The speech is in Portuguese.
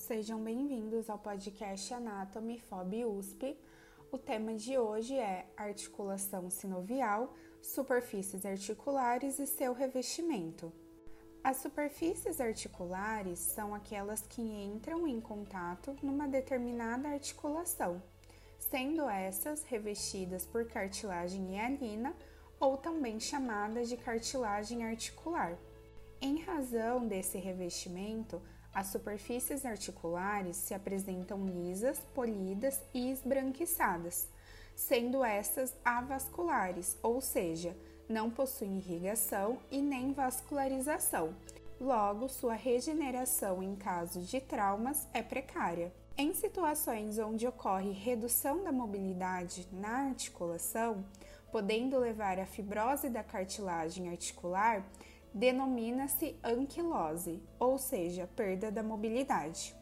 sejam bem-vindos ao podcast Anatomy FOB USP. O tema de hoje é articulação sinovial, superfícies articulares e seu revestimento. As superfícies articulares são aquelas que entram em contato numa determinada articulação, sendo essas revestidas por cartilagem hialina ou também chamadas de cartilagem articular. Em razão desse revestimento, as superfícies articulares se apresentam lisas, polidas e esbranquiçadas, sendo estas avasculares, ou seja, não possuem irrigação e nem vascularização. Logo, sua regeneração em caso de traumas é precária. Em situações onde ocorre redução da mobilidade na articulação, podendo levar à fibrose da cartilagem articular, denomina-se anquilose, ou seja, perda da mobilidade.